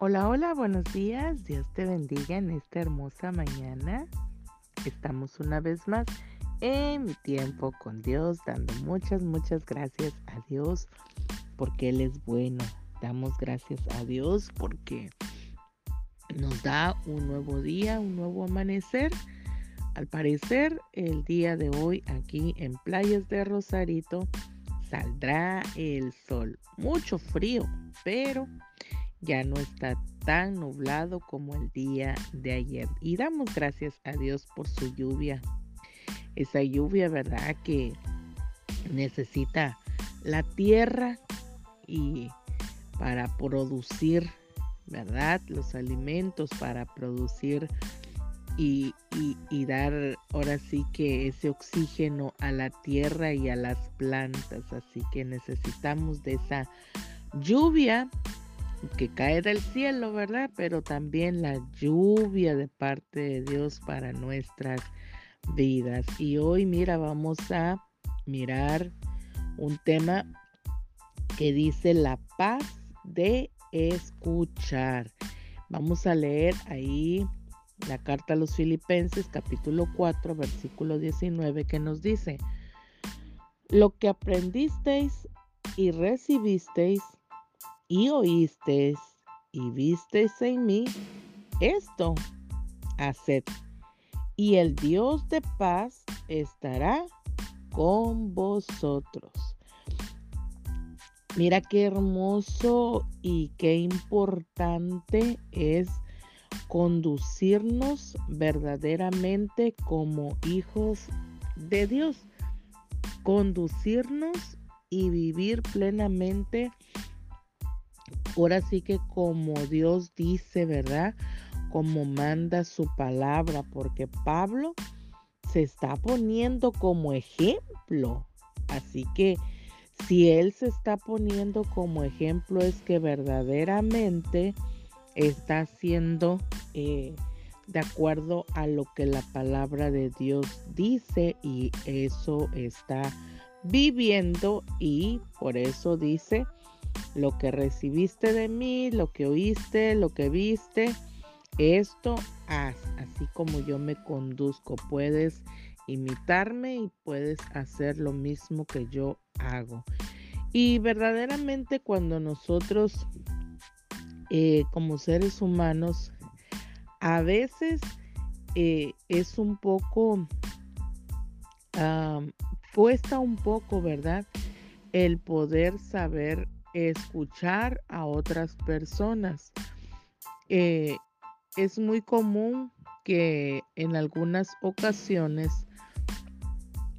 Hola, hola, buenos días. Dios te bendiga en esta hermosa mañana. Estamos una vez más en mi tiempo con Dios, dando muchas, muchas gracias a Dios porque Él es bueno. Damos gracias a Dios porque nos da un nuevo día, un nuevo amanecer. Al parecer, el día de hoy aquí en Playas de Rosarito saldrá el sol. Mucho frío, pero ya no está tan nublado como el día de ayer. Y damos gracias a Dios por su lluvia. Esa lluvia, ¿verdad? Que necesita la tierra y para producir, ¿verdad? Los alimentos para producir y, y, dar ahora sí que ese oxígeno a la tierra y a las plantas. Así que necesitamos de esa lluvia que cae del cielo, ¿verdad? Pero también la lluvia de parte de Dios para nuestras vidas. Y hoy, mira, vamos a mirar un tema que dice la paz de escuchar. Vamos a leer ahí la carta a los filipenses capítulo 4 versículo 19 que nos dice, lo que aprendisteis y recibisteis y oísteis y visteis en mí, esto haced. Y el Dios de paz estará con vosotros. Mira qué hermoso y qué importante es conducirnos verdaderamente como hijos de Dios. Conducirnos y vivir plenamente ahora sí que como Dios dice, ¿verdad? Como manda su palabra, porque Pablo se está poniendo como ejemplo. Así que si él se está poniendo como ejemplo es que verdaderamente está haciendo eh, de acuerdo a lo que la palabra de Dios dice y eso está viviendo y por eso dice lo que recibiste de mí, lo que oíste, lo que viste, esto haz, así como yo me conduzco. Puedes imitarme y puedes hacer lo mismo que yo hago. Y verdaderamente cuando nosotros eh, como seres humanos, a veces eh, es un poco, cuesta un poco, ¿verdad? El poder saber escuchar a otras personas. Eh, es muy común que en algunas ocasiones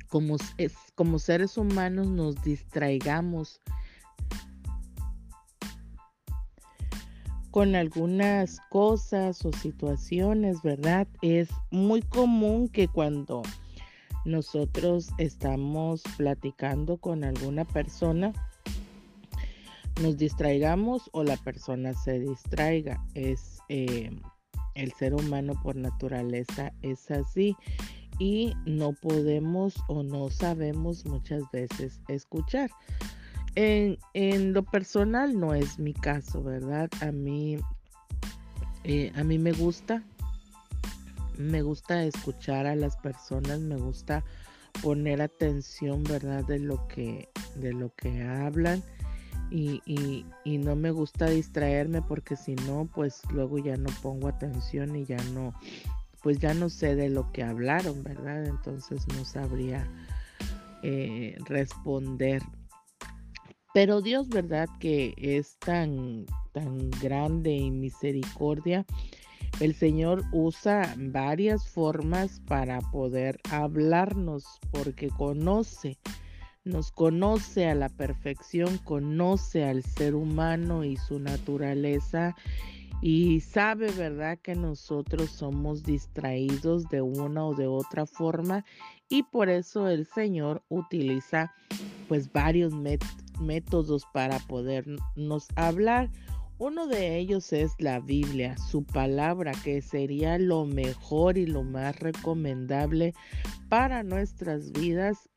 como, es, como seres humanos nos distraigamos con algunas cosas o situaciones, ¿verdad? Es muy común que cuando nosotros estamos platicando con alguna persona, nos distraigamos o la persona se distraiga. Es eh, el ser humano por naturaleza es así y no podemos o no sabemos muchas veces escuchar. En, lo personal no es mi caso, ¿verdad? A mí, eh, a mí me gusta, me gusta escuchar a las personas, me gusta poner atención, ¿verdad? De lo que, de lo que hablan y, y, no me gusta distraerme porque si no, pues luego ya no pongo atención y ya no, pues ya no sé de lo que hablaron, ¿verdad? Entonces no sabría eh, responder. Pero Dios, ¿verdad? Que es tan, tan grande en misericordia. El Señor usa varias formas para poder hablarnos porque conoce nos conoce a la perfección, conoce al ser humano y su naturaleza y sabe, ¿verdad?, que nosotros somos distraídos de una o de otra forma y por eso el Señor utiliza pues varios métodos para podernos hablar. Uno de ellos es la Biblia, su palabra, que sería lo mejor y lo más recomendable para nuestras vidas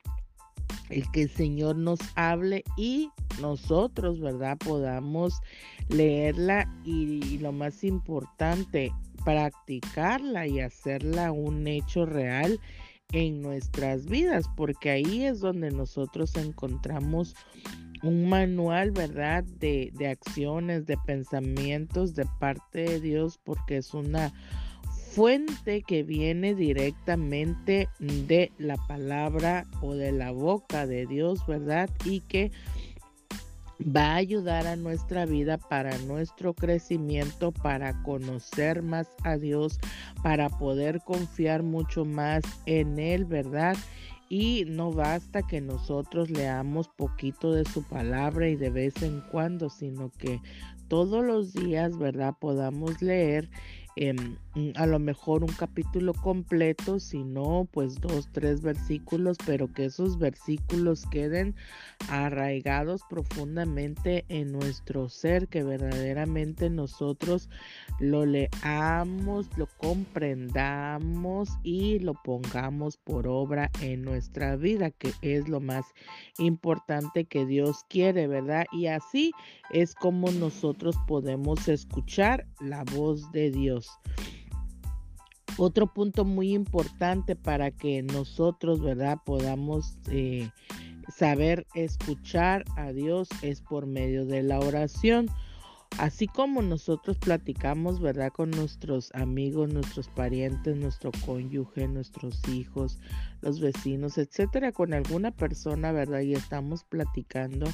el que el Señor nos hable y nosotros, ¿verdad? Podamos leerla y, lo más importante, practicarla y hacerla un hecho real en nuestras vidas, porque ahí es donde nosotros encontramos un manual, ¿verdad? De, de, acciones, de pensamientos de parte de Dios, porque es una fuente que viene directamente de la palabra o de la boca de Dios, ¿verdad? Y que va a ayudar a nuestra vida para nuestro crecimiento, para conocer más a Dios, para poder confiar mucho más en Él, ¿verdad? Y no basta que nosotros leamos poquito de su palabra y de vez en cuando, sino que todos los días, ¿verdad? Podamos leer Em, a lo mejor un capítulo completo, si no, pues dos, tres versículos, pero que esos versículos queden arraigados profundamente en nuestro ser, que verdaderamente nosotros lo leamos, lo comprendamos y lo pongamos por obra en nuestra vida, que es lo más importante que Dios quiere, ¿verdad? Y así es como nosotros podemos escuchar la voz de Dios. Otro punto muy importante para que nosotros, ¿verdad?, podamos eh, saber escuchar a Dios es por medio de la oración. Así como nosotros platicamos, ¿verdad? Con nuestros amigos, nuestros parientes, nuestro cónyuge, nuestros hijos, los vecinos, etcétera, con alguna persona, ¿verdad? Y estamos platicando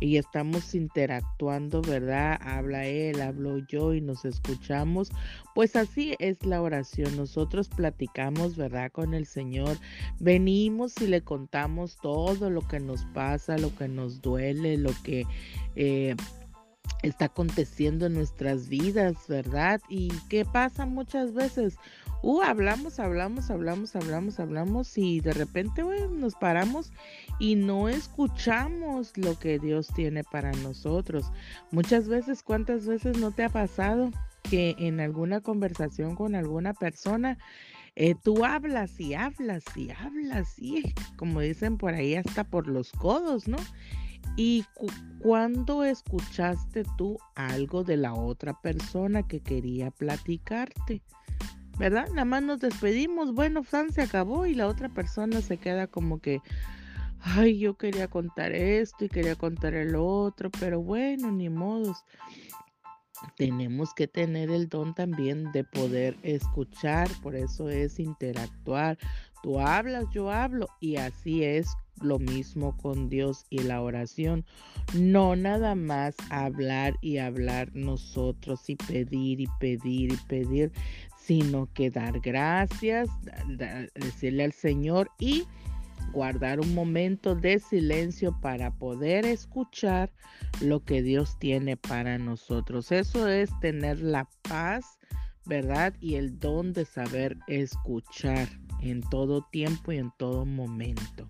y estamos interactuando, ¿verdad? Habla él, hablo yo y nos escuchamos. Pues así es la oración. Nosotros platicamos, ¿verdad? Con el Señor. Venimos y le contamos todo lo que nos pasa, lo que nos duele, lo que... Eh, está aconteciendo en nuestras vidas, ¿verdad? Y qué pasa muchas veces, uh, hablamos, hablamos, hablamos, hablamos, hablamos y de repente nos paramos y no escuchamos lo que Dios tiene para nosotros. Muchas veces, ¿cuántas veces no te ha pasado que en alguna conversación con alguna persona eh, tú hablas y hablas y hablas y como dicen por ahí hasta por los codos, ¿no? ¿Y cuando escuchaste tú algo de la otra persona que quería platicarte? ¿Verdad? Nada más nos despedimos, bueno, Fran se acabó y la otra persona se queda como que, ay, yo quería contar esto y quería contar el otro, pero bueno, ni modos. Tenemos que tener el don también de poder escuchar, por eso es interactuar. Tú hablas, yo hablo y así es lo mismo con Dios y la oración. No nada más hablar y hablar nosotros y pedir y pedir y pedir, sino que dar gracias, decirle al Señor y guardar un momento de silencio para poder escuchar lo que Dios tiene para nosotros. Eso es tener la paz, ¿verdad? Y el don de saber escuchar en todo tiempo y en todo momento.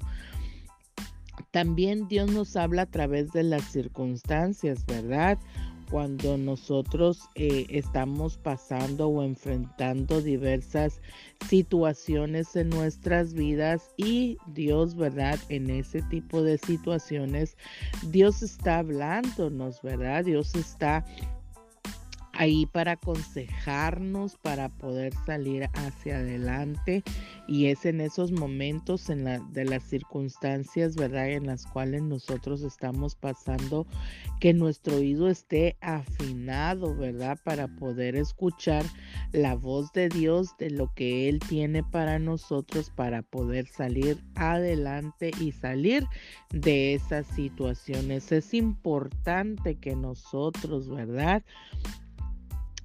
También Dios nos habla a través de las circunstancias, ¿verdad? Cuando nosotros eh, estamos pasando o enfrentando diversas situaciones en nuestras vidas y Dios, ¿verdad? En ese tipo de situaciones, Dios está hablándonos, ¿verdad? Dios está ahí para aconsejarnos, para poder salir hacia adelante. Y es en esos momentos en la, de las circunstancias, ¿verdad? En las cuales nosotros estamos pasando, que nuestro oído esté afinado, ¿verdad? Para poder escuchar la voz de Dios, de lo que Él tiene para nosotros, para poder salir adelante y salir de esas situaciones. Es importante que nosotros, ¿verdad?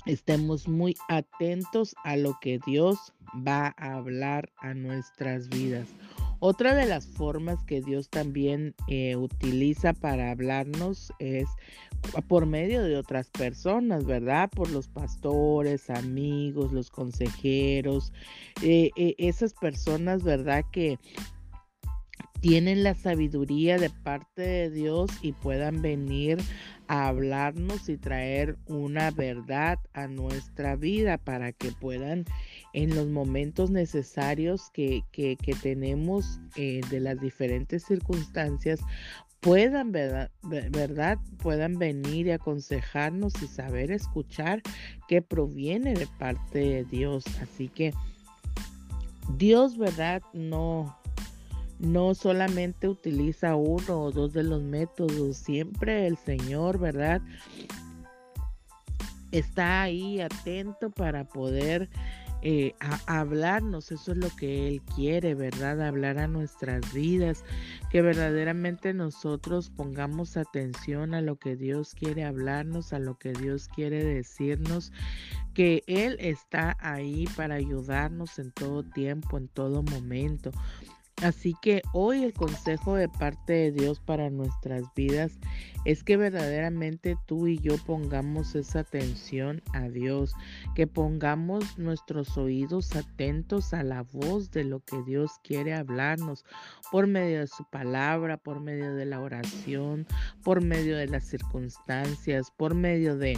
Estemos muy atentos a lo que Dios va a hablar a nuestras vidas. Otra de las formas que Dios también eh, utiliza para hablarnos es por medio de otras personas, ¿verdad? Por los pastores, amigos, los consejeros, eh, eh, esas personas, ¿verdad? Que tienen la sabiduría de parte de Dios y puedan venir a hablarnos y traer una verdad a nuestra vida para que puedan en los momentos necesarios que, que, tenemos eh, de las diferentes circunstancias, puedan, ¿verdad? ¿verdad? Puedan venir y aconsejarnos y saber escuchar que proviene de parte de Dios. Así que Dios, ¿verdad? No, no solamente utiliza uno o dos de los métodos, siempre el Señor, ¿verdad? Está ahí atento para poder eh, hablarnos, eso es lo que Él quiere, ¿verdad? Hablar a nuestras vidas, que verdaderamente nosotros pongamos atención a lo que Dios quiere hablarnos, a lo que Dios quiere decirnos, que Él está ahí para ayudarnos en todo tiempo, en todo momento. Así que hoy el consejo de parte de Dios para nuestras vidas es que verdaderamente tú y yo pongamos esa atención a Dios, que pongamos nuestros oídos atentos a la voz de lo que Dios quiere hablarnos por medio de su palabra, por medio de la oración, por medio de las circunstancias, por medio de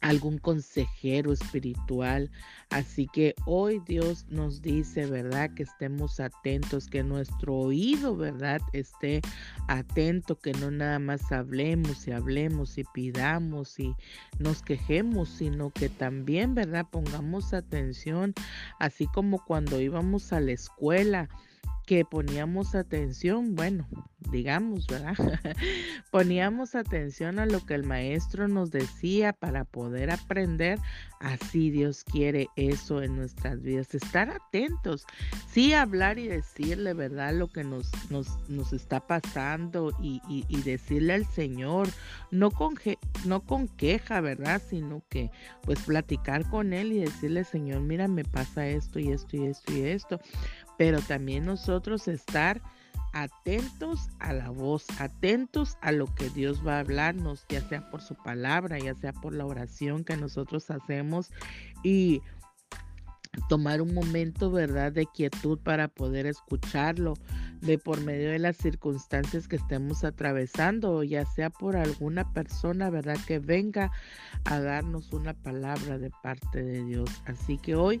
algún consejero espiritual. Así que hoy Dios nos dice, ¿verdad? Que estemos atentos, que nuestro oído, ¿verdad? Esté atento, que no nada más hablemos y hablemos y pidamos y nos quejemos, sino que también, ¿verdad? Pongamos atención, así como cuando íbamos a la escuela que poníamos atención, bueno, digamos, ¿verdad? poníamos atención a lo que el maestro nos decía para poder aprender. Así Dios quiere eso en nuestras vidas, estar atentos, sí hablar y decirle, ¿verdad? Lo que nos, nos, nos está pasando y, y, decirle al Señor, no con, no con queja, ¿verdad? Sino que pues platicar con Él y decirle, Señor, mira, me pasa esto y esto y esto y esto pero también nosotros estar atentos a la voz, atentos a lo que Dios va a hablarnos, ya sea por su palabra, ya sea por la oración que nosotros hacemos y tomar un momento, ¿verdad?, de quietud para poder escucharlo, de por medio de las circunstancias que estemos atravesando, ya sea por alguna persona, ¿verdad?, que venga a darnos una palabra de parte de Dios. Así que hoy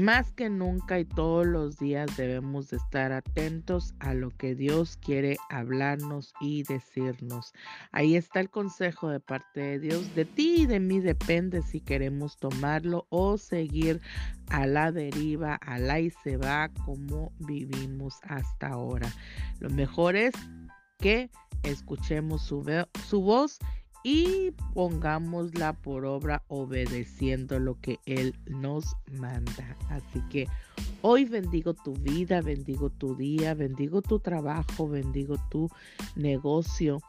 más que nunca y todos los días debemos de estar atentos a lo que Dios quiere hablarnos y decirnos. Ahí está el consejo de parte de Dios. De ti y de mí depende si queremos tomarlo o seguir a la deriva, a la y se va como vivimos hasta ahora. Lo mejor es que escuchemos su, su voz y pongámosla por obra obedeciendo lo que Él nos manda. Así que hoy bendigo tu vida, bendigo tu día, bendigo tu trabajo, bendigo tu negocio,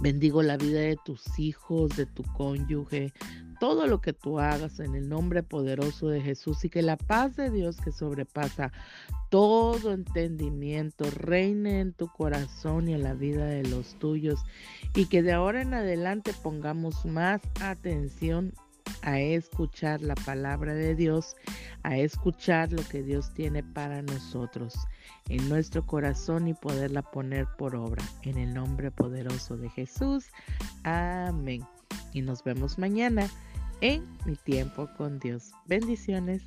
bendigo la vida de tus hijos, de tu cónyuge, todo lo que tú hagas en el nombre poderoso de Jesús y que la paz de Dios que sobrepasa todo entendimiento reine en tu corazón y en la vida de los tuyos y que de ahora en adelante pongamos más atención a escuchar la palabra de Dios, a escuchar lo que Dios tiene para nosotros en nuestro corazón y poderla poner por obra. En el nombre poderoso de Jesús. Amén. Y nos vemos mañana en mi tiempo con Dios. Bendiciones.